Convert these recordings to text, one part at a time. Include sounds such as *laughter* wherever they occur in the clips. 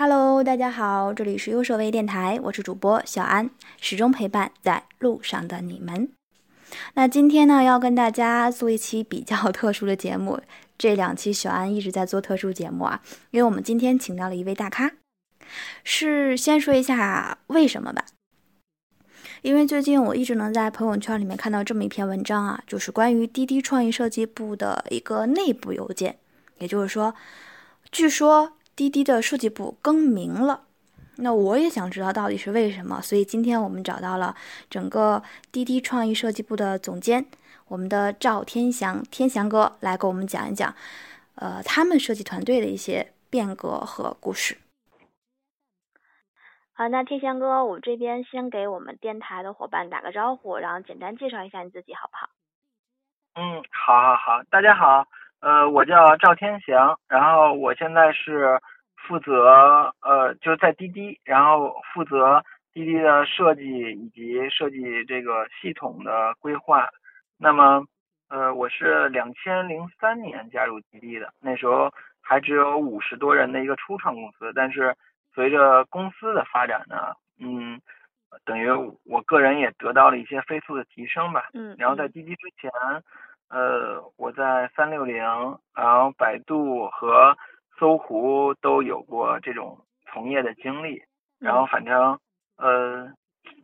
Hello，大家好，这里是优设微电台，我是主播小安，始终陪伴在路上的你们。那今天呢，要跟大家做一期比较 *laughs* 特殊的节目。这两期小安一直在做特殊节目啊，因为我们今天请到了一位大咖。是先说一下为什么吧，因为最近我一直能在朋友圈里面看到这么一篇文章啊，就是关于滴滴创意设计部的一个内部邮件，也就是说，据说滴滴的设计部更名了。那我也想知道到底是为什么，所以今天我们找到了整个滴滴创意设计部的总监，我们的赵天祥天祥哥来给我们讲一讲，呃，他们设计团队的一些变革和故事。好，那天祥哥，我这边先给我们电台的伙伴打个招呼，然后简单介绍一下你自己，好不好？嗯，好，好，好，大家好，呃，我叫赵天祥，然后我现在是负责呃，就在滴滴，然后负责滴滴的设计以及设计这个系统的规划。那么，呃，我是两千零三年加入滴滴的，那时候还只有五十多人的一个初创公司，但是。随着公司的发展呢，嗯，等于我个人也得到了一些飞速的提升吧。嗯。然后在滴滴之前，呃，我在三六零，然后百度和搜狐都有过这种从业的经历。然后反正呃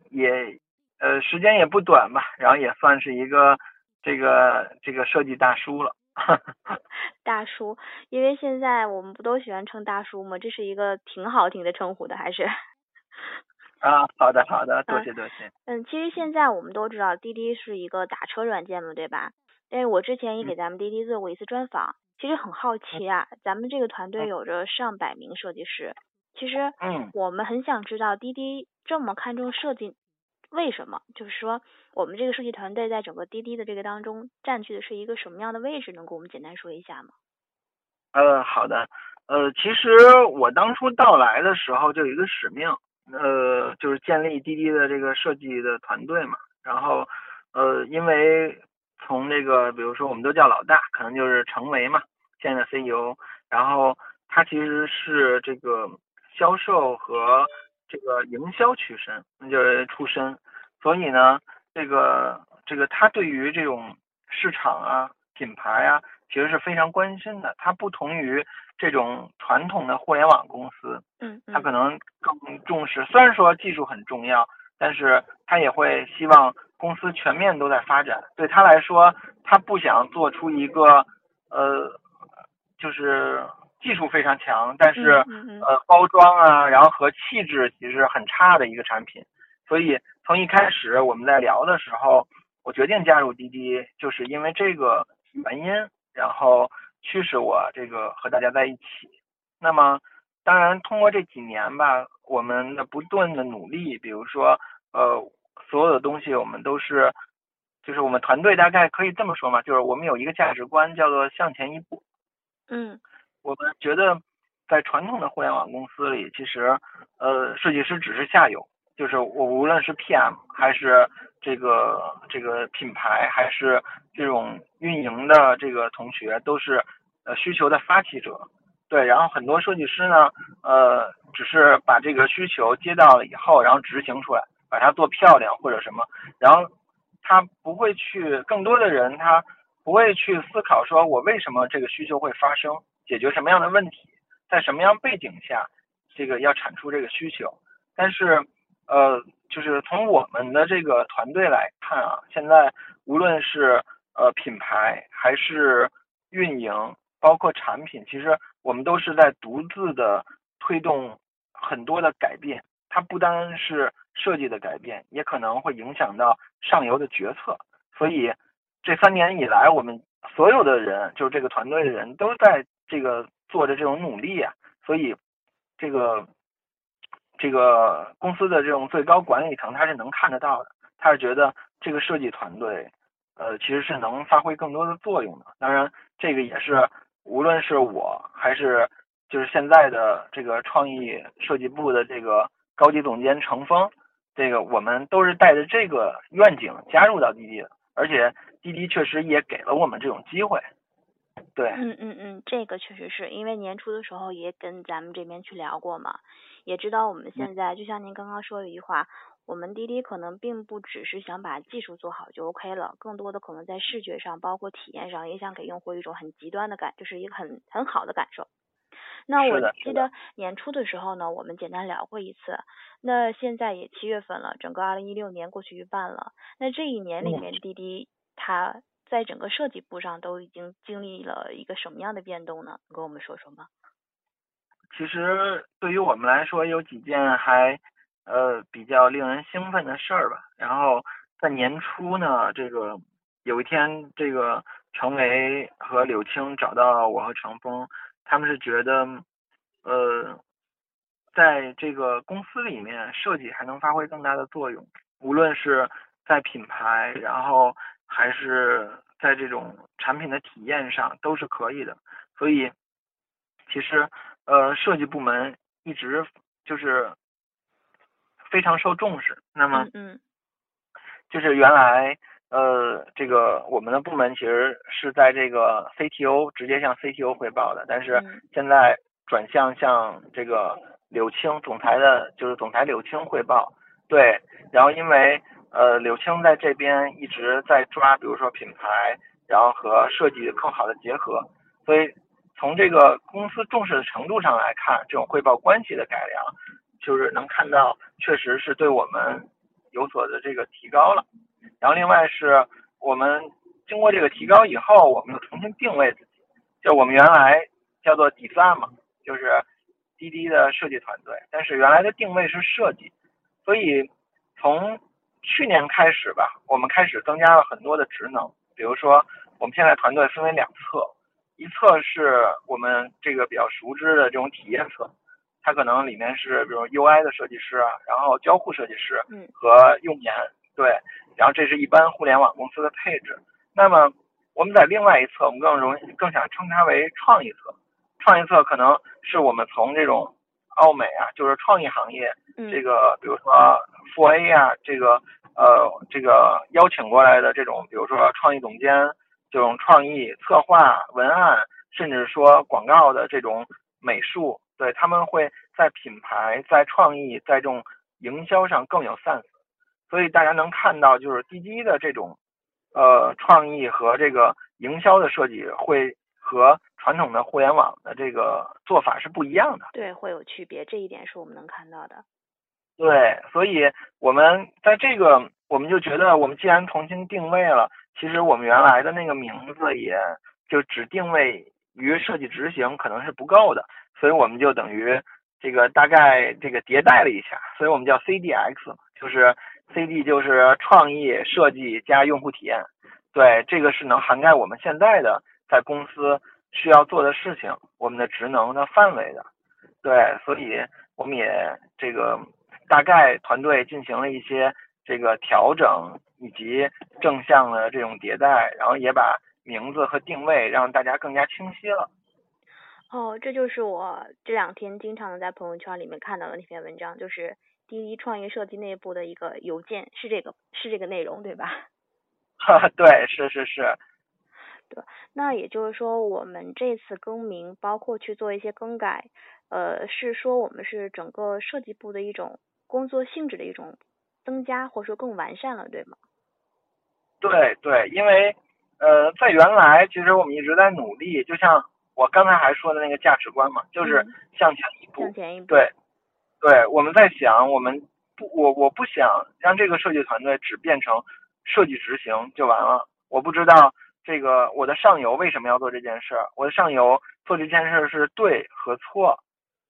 也呃时间也不短吧，然后也算是一个这个这个设计大叔了。*laughs* 大叔，因为现在我们不都喜欢称大叔吗？这是一个挺好听的称呼的，还是？*laughs* 啊，好的好的，多谢多谢。嗯，其实现在我们都知道滴滴是一个打车软件嘛，对吧？但是我之前也给咱们滴滴做过一次专访，其实很好奇啊，咱们这个团队有着上百名设计师，其实，嗯，我们很想知道滴滴这么看重设计。为什么？就是说，我们这个设计团队在整个滴滴的这个当中占据的是一个什么样的位置？能给我们简单说一下吗？呃，好的。呃，其实我当初到来的时候就有一个使命，呃，就是建立滴滴的这个设计的团队嘛。然后，呃，因为从这个，比如说我们都叫老大，可能就是成为嘛，现在的 CEO。然后他其实是这个销售和。这个营销出身，那就是出身，所以呢，这个这个他对于这种市场啊、品牌啊，其实是非常关心的。他不同于这种传统的互联网公司，嗯，他可能更重视。虽然说技术很重要，但是他也会希望公司全面都在发展。对他来说，他不想做出一个呃，就是。技术非常强，但是呃包装啊，然后和气质其实很差的一个产品。所以从一开始我们在聊的时候，我决定加入滴滴，就是因为这个原因，然后驱使我这个和大家在一起。那么当然通过这几年吧，我们的不断的努力，比如说呃所有的东西我们都是，就是我们团队大概可以这么说嘛，就是我们有一个价值观叫做向前一步。嗯。我们觉得，在传统的互联网公司里，其实，呃，设计师只是下游，就是我无论是 PM 还是这个这个品牌，还是这种运营的这个同学，都是呃需求的发起者。对，然后很多设计师呢，呃，只是把这个需求接到了以后，然后执行出来，把它做漂亮或者什么，然后他不会去，更多的人他不会去思考说，我为什么这个需求会发生。解决什么样的问题，在什么样背景下，这个要产出这个需求。但是，呃，就是从我们的这个团队来看啊，现在无论是呃品牌还是运营，包括产品，其实我们都是在独自的推动很多的改变。它不单是设计的改变，也可能会影响到上游的决策。所以，这三年以来，我们所有的人，就是这个团队的人都在。这个做着这种努力啊，所以这个这个公司的这种最高管理层他是能看得到的，他是觉得这个设计团队呃其实是能发挥更多的作用的。当然，这个也是无论是我还是就是现在的这个创意设计部的这个高级总监程峰，这个我们都是带着这个愿景加入到滴滴的，而且滴滴确实也给了我们这种机会。对，嗯嗯嗯，这个确实是因为年初的时候也跟咱们这边去聊过嘛，也知道我们现在就像您刚刚说的一句话，我们滴滴可能并不只是想把技术做好就 OK 了，更多的可能在视觉上，包括体验上，也想给用户一种很极端的感，就是一个很很好的感受。那我记得年初的时候呢，我们简单聊过一次。那现在也七月份了，整个二零一六年过去一半了。那这一年里面，滴滴它在整个设计部上都已经经历了一个什么样的变动呢？跟我们说说吗？其实对于我们来说，有几件还呃比较令人兴奋的事儿吧。然后在年初呢，这个有一天，这个程维和柳青找到我和程峰。他们是觉得，呃，在这个公司里面，设计还能发挥更大的作用，无论是在品牌，然后还是在这种产品的体验上，都是可以的。所以，其实，呃，设计部门一直就是非常受重视。那么，嗯，就是原来。呃，这个我们的部门其实是在这个 CTO 直接向 CTO 汇报的，但是现在转向向这个柳青总裁的，就是总裁柳青汇报。对，然后因为呃柳青在这边一直在抓，比如说品牌，然后和设计更好的结合，所以从这个公司重视的程度上来看，这种汇报关系的改良，就是能看到确实是对我们有所的这个提高了。然后另外是我们经过这个提高以后，我们又重新定位自己，就我们原来叫做 design 嘛，就是滴滴的设计团队，但是原来的定位是设计，所以从去年开始吧，我们开始增加了很多的职能，比如说我们现在团队分为两侧，一侧是我们这个比较熟知的这种体验侧，它可能里面是比如 UI 的设计师啊，然后交互设计师和用研。对，然后这是一般互联网公司的配置。那么我们在另外一侧，我们更容易更想称它为创意侧。创意侧可能是我们从这种奥美啊，就是创意行业，这个比如说富 A 啊，这个呃这个邀请过来的这种，比如说创意总监，这种创意策划、文案，甚至说广告的这种美术，对他们会在品牌、在创意、在这种营销上更有 sense。所以大家能看到，就是滴滴的这种，呃，创意和这个营销的设计会和传统的互联网的这个做法是不一样的。对，会有区别，这一点是我们能看到的。对，所以我们在这个，我们就觉得，我们既然重新定位了，其实我们原来的那个名字也就只定位于设计执行，可能是不够的，所以我们就等于这个大概这个迭代了一下，所以我们叫 CDX，就是。C D 就是创意设计加用户体验，对，这个是能涵盖我们现在的在公司需要做的事情，我们的职能的范围的，对，所以我们也这个大概团队进行了一些这个调整以及正向的这种迭代，然后也把名字和定位让大家更加清晰了。哦，这就是我这两天经常在朋友圈里面看到的那篇文章，就是。滴滴创意设计内部的一个邮件是这个是这个内容对吧？*laughs* 哈，对，是是是。对，那也就是说，我们这次更名，包括去做一些更改，呃，是说我们是整个设计部的一种工作性质的一种增加，或者说更完善了，对吗？对对，因为呃，在原来其实我们一直在努力，就像我刚才还说的那个价值观嘛，就是向前一步，向前一步，对。对，我们在想，我们不，我我不想让这个设计团队只变成设计执行就完了。我不知道这个我的上游为什么要做这件事，我的上游做这件事是对和错，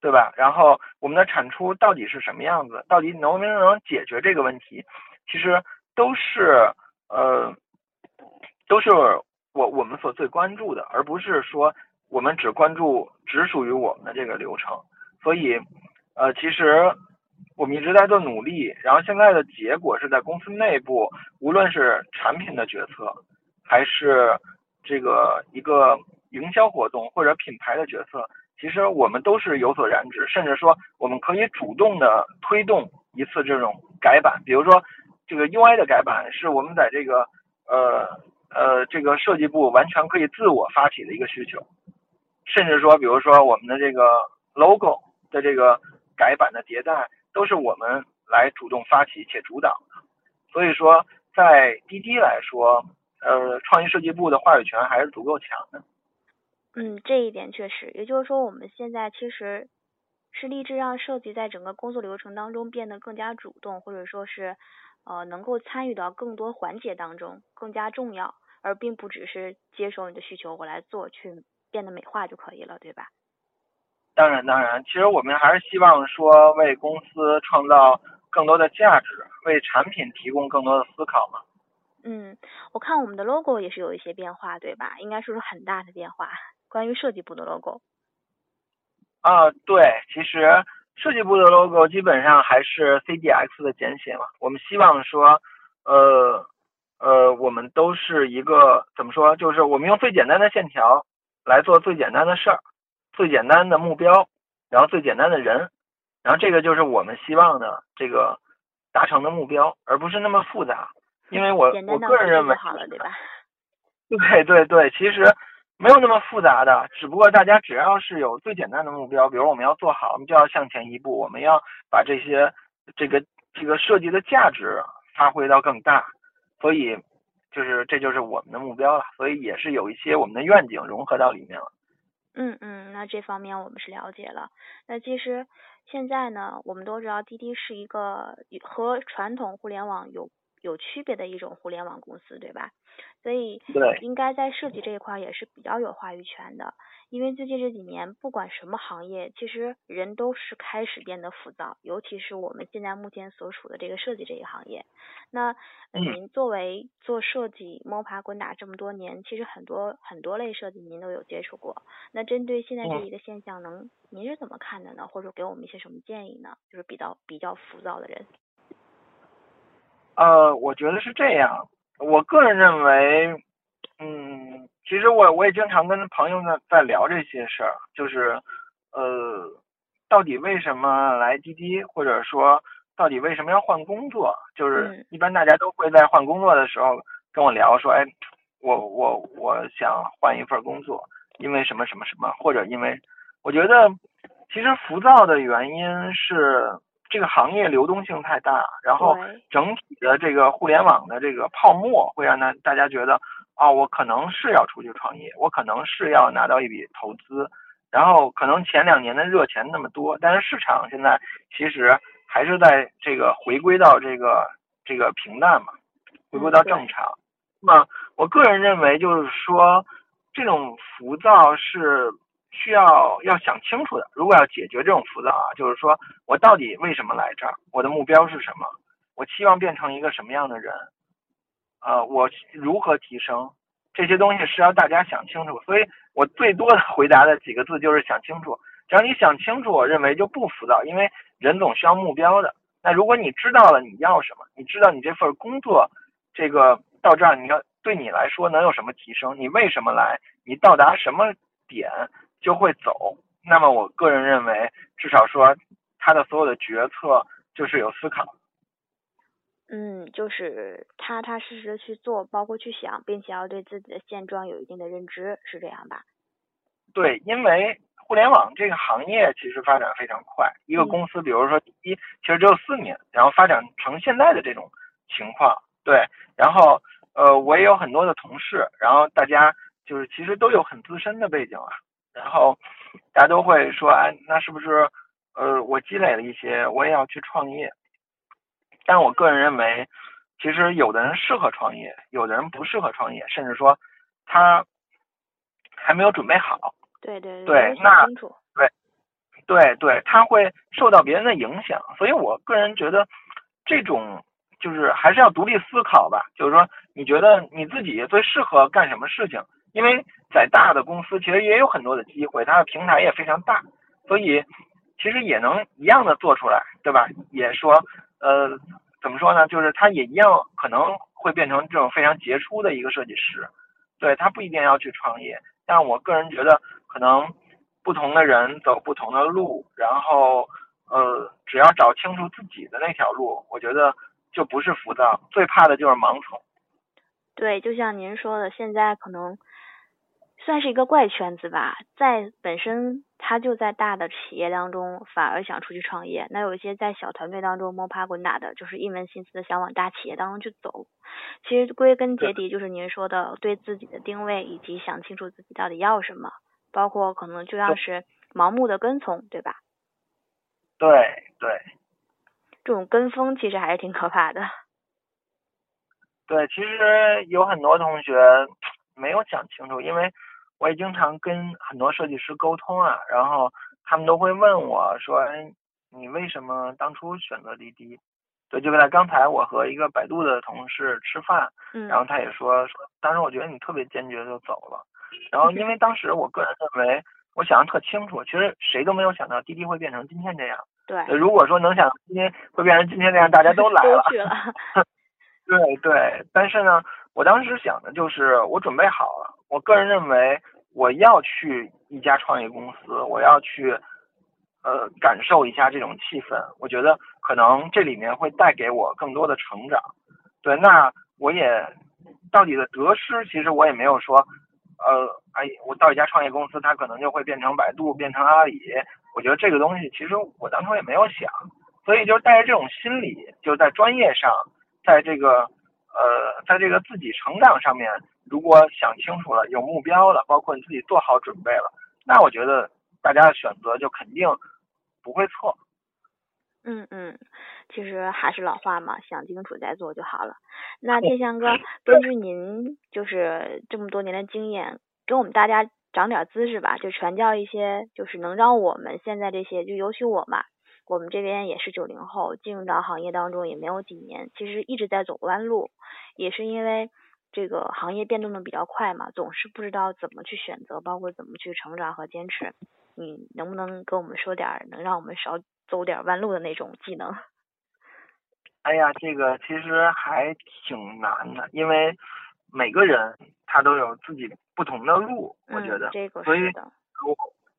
对吧？然后我们的产出到底是什么样子，到底能不能解决这个问题，其实都是呃，都是我我们所最关注的，而不是说我们只关注只属于我们的这个流程，所以。呃，其实我们一直在做努力，然后现在的结果是在公司内部，无论是产品的决策，还是这个一个营销活动或者品牌的决策，其实我们都是有所染指，甚至说我们可以主动的推动一次这种改版，比如说这个 UI 的改版，是我们在这个呃呃，这个设计部完全可以自我发起的一个需求，甚至说，比如说我们的这个 logo 的这个改版的迭代，都是我们来主动发起且主导的。所以说，在滴滴来说，呃，创意设计部的话语权还是足够强的。嗯，这一点确实，也就是说，我们现在其实是立志让设计在整个工作流程当中变得更加主动，或者说是。呃，能够参与到更多环节当中更加重要，而并不只是接受你的需求我来做去变得美化就可以了，对吧？当然，当然，其实我们还是希望说为公司创造更多的价值，为产品提供更多的思考嘛。嗯，我看我们的 logo 也是有一些变化，对吧？应该说是很大的变化。关于设计部的 logo。啊，对，其实。设计部的 logo 基本上还是 CDX 的简写嘛。我们希望说，呃呃，我们都是一个怎么说？就是我们用最简单的线条来做最简单的事儿，最简单的目标，然后最简单的人，然后这个就是我们希望的这个达成的目标，而不是那么复杂。因为我我个人认为，好了，对吧？对对对，其实。没有那么复杂的，只不过大家只要是有最简单的目标，比如我们要做好，我们就要向前一步，我们要把这些这个这个设计的价值发挥到更大，所以就是这就是我们的目标了，所以也是有一些我们的愿景融合到里面了。嗯嗯，那这方面我们是了解了。那其实现在呢，我们都知道滴滴是一个和传统互联网有。有区别的一种互联网公司，对吧？所以应该在设计这一块也是比较有话语权的。因为最近这几年，不管什么行业，其实人都是开始变得浮躁，尤其是我们现在目前所处的这个设计这一行业。那您作为做设计摸爬滚打这么多年，其实很多很多类设计您都有接触过。那针对现在这一个现象，能您是怎么看的呢？或者给我们一些什么建议呢？就是比较比较浮躁的人。呃，我觉得是这样。我个人认为，嗯，其实我我也经常跟朋友呢在聊这些事儿，就是，呃，到底为什么来滴滴，或者说到底为什么要换工作？就是一般大家都会在换工作的时候跟我聊说，哎，我我我想换一份工作，因为什么什么什么，或者因为我觉得其实浮躁的原因是。这个行业流动性太大，然后整体的这个互联网的这个泡沫会让大大家觉得，哦，我可能是要出去创业，我可能是要拿到一笔投资，然后可能前两年的热钱那么多，但是市场现在其实还是在这个回归到这个这个平淡嘛，回归到正常。那么我个人认为就是说，这种浮躁是。需要要想清楚的，如果要解决这种浮躁啊，就是说我到底为什么来这儿，我的目标是什么，我期望变成一个什么样的人，呃，我如何提升，这些东西是要大家想清楚。所以我最多的回答的几个字就是想清楚。只要你想清楚，我认为就不浮躁，因为人总需要目标的。那如果你知道了你要什么，你知道你这份工作，这个到这儿你要对你来说能有什么提升，你为什么来，你到达什么点。就会走。那么，我个人认为，至少说，他的所有的决策就是有思考。嗯，就是踏踏实实的去做，包括去想，并且要对自己的现状有一定的认知，是这样吧？对，因为互联网这个行业其实发展非常快。一个公司，比如说一，其实只有四年，然后发展成现在的这种情况。对，然后呃，我也有很多的同事，然后大家就是其实都有很资深的背景啊。然后大家都会说，哎，那是不是呃，我积累了一些，我也要去创业？但我个人认为，其实有的人适合创业，有的人不适合创业，甚至说他还没有准备好。对对对，那对对对，他会受到别人的影响。所以我个人觉得，这种就是还是要独立思考吧。就是说，你觉得你自己最适合干什么事情？因为在大的公司，其实也有很多的机会，它的平台也非常大，所以其实也能一样的做出来，对吧？也说，呃，怎么说呢？就是他也一样可能会变成这种非常杰出的一个设计师，对他不一定要去创业。但我个人觉得，可能不同的人走不同的路，然后呃，只要找清楚自己的那条路，我觉得就不是浮躁，最怕的就是盲从。对，就像您说的，现在可能算是一个怪圈子吧，在本身他就在大的企业当中，反而想出去创业。那有一些在小团队当中摸爬滚打的，就是一门心思的想往大企业当中去走。其实归根结底就是您说的，对自己的定位以及想清楚自己到底要什么，包括可能就像是盲目的跟从，对吧？对对。这种跟风其实还是挺可怕的。对，其实有很多同学没有想清楚，因为我也经常跟很多设计师沟通啊，然后他们都会问我说：“哎，你为什么当初选择滴滴？”对，就在刚才我和一个百度的同事吃饭，然后他也说说，当时我觉得你特别坚决就走了，然后因为当时我个人认为，我想的特清楚，其实谁都没有想到滴滴会变成今天这样。对，如果说能想今天会变成今天这样，大家都来了。*laughs* 对对，但是呢，我当时想的就是我准备好了。我个人认为，我要去一家创业公司，我要去呃感受一下这种气氛。我觉得可能这里面会带给我更多的成长。对，那我也到底的得失，其实我也没有说，呃，哎，我到一家创业公司，它可能就会变成百度，变成阿里。我觉得这个东西，其实我当初也没有想，所以就带着这种心理，就在专业上。在这个呃，在这个自己成长上面，如果想清楚了，有目标了，包括你自己做好准备了，那我觉得大家的选择就肯定不会错。嗯嗯，其实还是老话嘛，想清楚再做就好了。那天祥哥，*laughs* 根据您就是这么多年的经验，给我们大家长点知识吧，就传教一些，就是能让我们现在这些，就尤其我嘛。我们这边也是九零后，进入到行业当中也没有几年，其实一直在走弯路，也是因为这个行业变动的比较快嘛，总是不知道怎么去选择，包括怎么去成长和坚持。你能不能跟我们说点能让我们少走点弯路的那种技能？*laughs* 哎呀，这个其实还挺难的，因为每个人他都有自己不同的路，我觉得，这个所以，我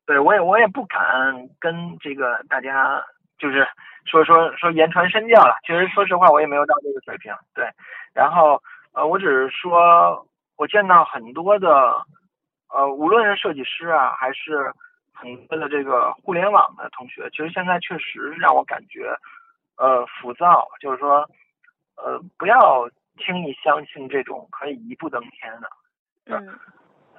对我也我也不敢跟这个大家。就是说说说言传身教了，其实说实话我也没有到这个水平，对。然后呃，我只是说，我见到很多的呃，无论是设计师啊，还是很多的这个互联网的同学，其实现在确实让我感觉呃浮躁，就是说呃不要轻易相信这种可以一步登天的。嗯。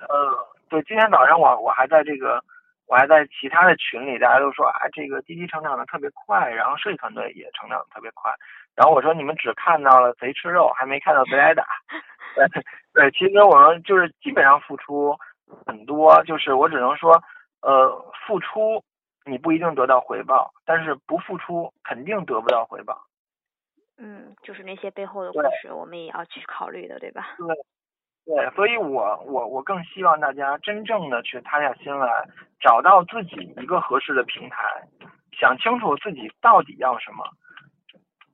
呃，对，今天早上我我还在这个。我还在其他的群里，大家都说啊，这个滴滴成长的特别快，然后设计团队也成长的特别快。然后我说你们只看到了贼吃肉，还没看到贼挨打。*laughs* 对对，其实我们就是基本上付出很多，就是我只能说，呃，付出你不一定得到回报，但是不付出肯定得不到回报。嗯，就是那些背后的故事，我们也要去考虑的，对吧？对。对，所以我我我更希望大家真正的去塌下心来，找到自己一个合适的平台，想清楚自己到底要什么，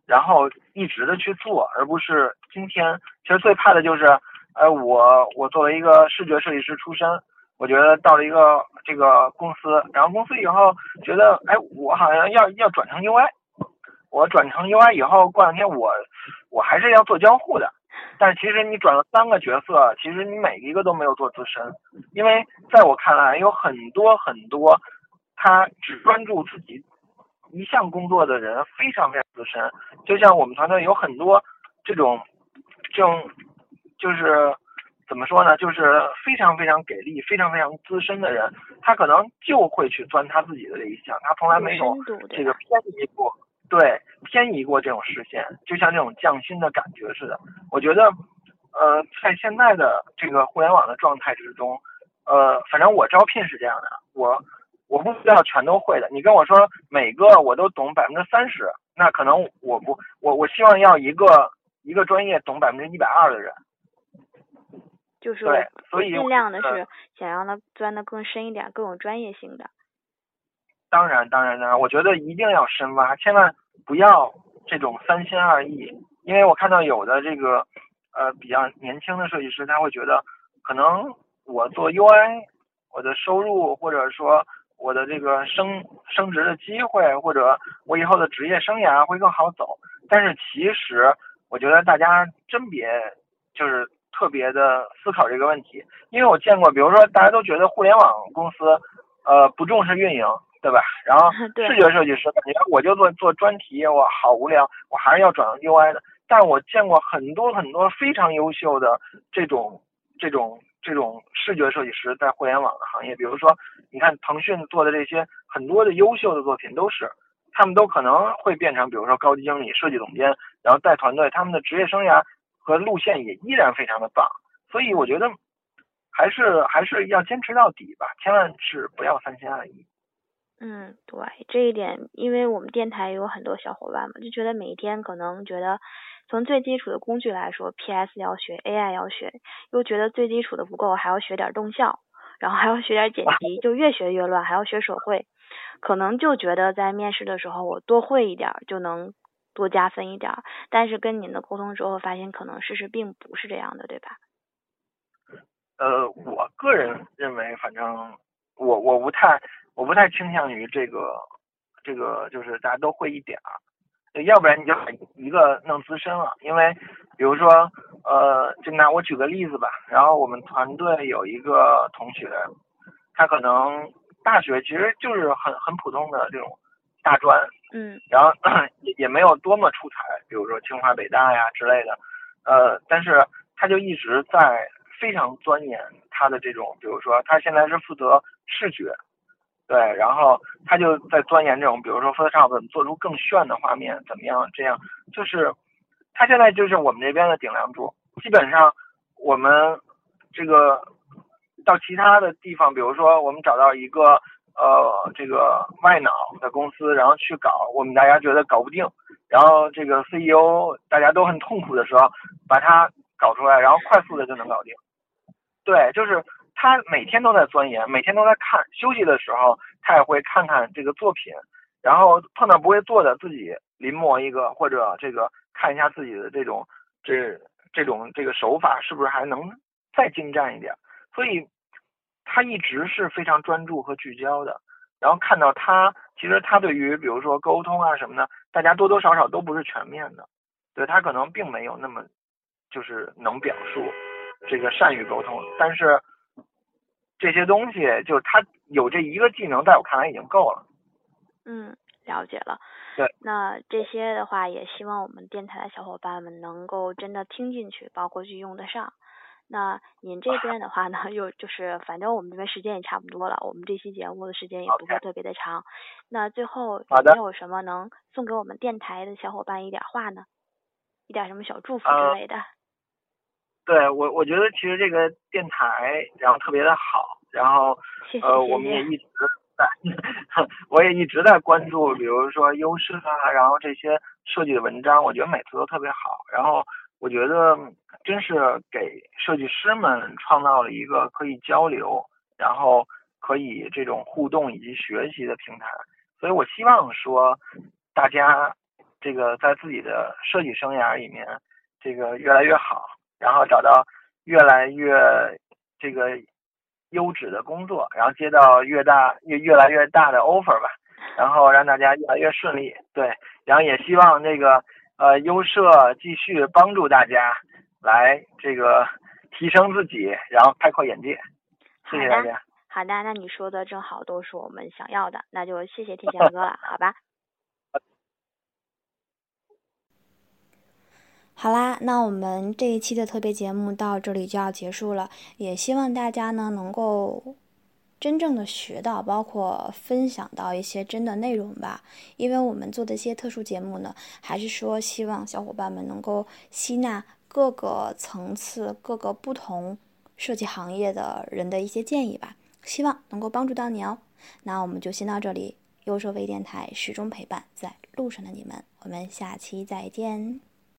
然后一直的去做，而不是今天。其实最怕的就是，呃，我我作为一个视觉设计师出身，我觉得到了一个这个公司，然后公司以后觉得，哎，我好像要要转成 UI，我转成 UI 以后，过两天我我还是要做交互的。但是其实你转了三个角色，其实你每一个都没有做资深，因为在我看来，有很多很多他只专注自己一项工作的人非常非常资深。就像我们团队有很多这种这种就是怎么说呢，就是非常非常给力、非常非常资深的人，他可能就会去钻他自己的这一项，他从来没有这个偏移过。对，偏移过这种视线，就像这种匠心的感觉似的。我觉得，呃，在现在的这个互联网的状态之中，呃，反正我招聘是这样的，我我不需要全都会的。你跟我说每个我都懂百分之三十，那可能我不，我我希望要一个一个专业懂百分之一百二的人。就是对，所以尽量的是想让他钻的更深一点，更有专业性的。当然，当然，当然，我觉得一定要深挖，千万不要这种三心二意。因为我看到有的这个呃比较年轻的设计师，他会觉得可能我做 UI，我的收入或者说我的这个升升职的机会，或者我以后的职业生涯会更好走。但是其实我觉得大家真别就是特别的思考这个问题，因为我见过，比如说大家都觉得互联网公司，呃，不重视运营，对吧？然后视觉设计师，你看我就做做专题，我好无聊，我还是要转 UI 的。但我见过很多很多非常优秀的这种这种这种视觉设计师在互联网的行业，比如说你看腾讯做的这些很多的优秀的作品，都是他们都可能会变成，比如说高级经理、设计总监，然后带团队，他们的职业生涯和路线也依然非常的棒。所以我觉得还是还是要坚持到底吧，千万是不要三心二意。嗯，对，这一点，因为我们电台有很多小伙伴嘛，就觉得每一天可能觉得。从最基础的工具来说，PS 要学，AI 要学，又觉得最基础的不够，还要学点动效，然后还要学点剪辑，就越学越乱，还要学手绘，可能就觉得在面试的时候我多会一点就能多加分一点，但是跟您的沟通之后发现，可能事实并不是这样的，对吧？呃，我个人认为，反正我我不太我不太倾向于这个这个，就是大家都会一点儿。要不然你就一个弄资深了，因为比如说，呃，就拿我举个例子吧。然后我们团队有一个同学，他可能大学其实就是很很普通的这种大专，嗯，然后 *clears throat* 也也没有多么出彩，比如说清华北大呀之类的，呃，但是他就一直在非常钻研他的这种，比如说他现在是负责视觉。对，然后他就在钻研这种，比如说 Photoshop 怎么做出更炫的画面，怎么样？这样就是他现在就是我们这边的顶梁柱。基本上我们这个到其他的地方，比如说我们找到一个呃这个外脑的公司，然后去搞，我们大家觉得搞不定，然后这个 CEO 大家都很痛苦的时候，把它搞出来，然后快速的就能搞定。对，就是。他每天都在钻研，每天都在看。休息的时候，他也会看看这个作品，然后碰到不会做的，自己临摹一个，或者这个看一下自己的这种这这种这个手法是不是还能再精湛一点。所以，他一直是非常专注和聚焦的。然后看到他，其实他对于比如说沟通啊什么的，大家多多少少都不是全面的。对他可能并没有那么就是能表述这个善于沟通，但是。这些东西，就是他有这一个技能，在我看来已经够了。嗯，了解了。对。那这些的话，也希望我们电台的小伙伴们能够真的听进去，包括去用得上。那您这边的话呢，又就是反正我们这边时间也差不多了，我们这期节目的时间也不会特别的长。那最后有没有什么能送给我们电台的小伙伴一点话呢？一点什么小祝福之类的？对我，我觉得其实这个电台，然后特别的好，然后呃，我们也一直在，*laughs* 我也一直在关注，比如说优势啊，然后这些设计的文章，我觉得每次都特别好。然后我觉得真是给设计师们创造了一个可以交流，然后可以这种互动以及学习的平台。所以我希望说，大家这个在自己的设计生涯里面，这个越来越好。然后找到越来越这个优质的工作，然后接到越大越越来越大的 offer 吧，然后让大家越来越顺利。对，然后也希望这个呃优社继续帮助大家来这个提升自己，然后开阔眼界。谢谢大家。好的，那你说的正好都是我们想要的，那就谢谢天翔哥了，好吧？好啦，那我们这一期的特别节目到这里就要结束了。也希望大家呢能够真正的学到，包括分享到一些真的内容吧。因为我们做的一些特殊节目呢，还是说希望小伙伴们能够吸纳各个层次、各个不同设计行业的人的一些建议吧。希望能够帮助到你哦。那我们就先到这里，优设微电台始终陪伴在路上的你们，我们下期再见。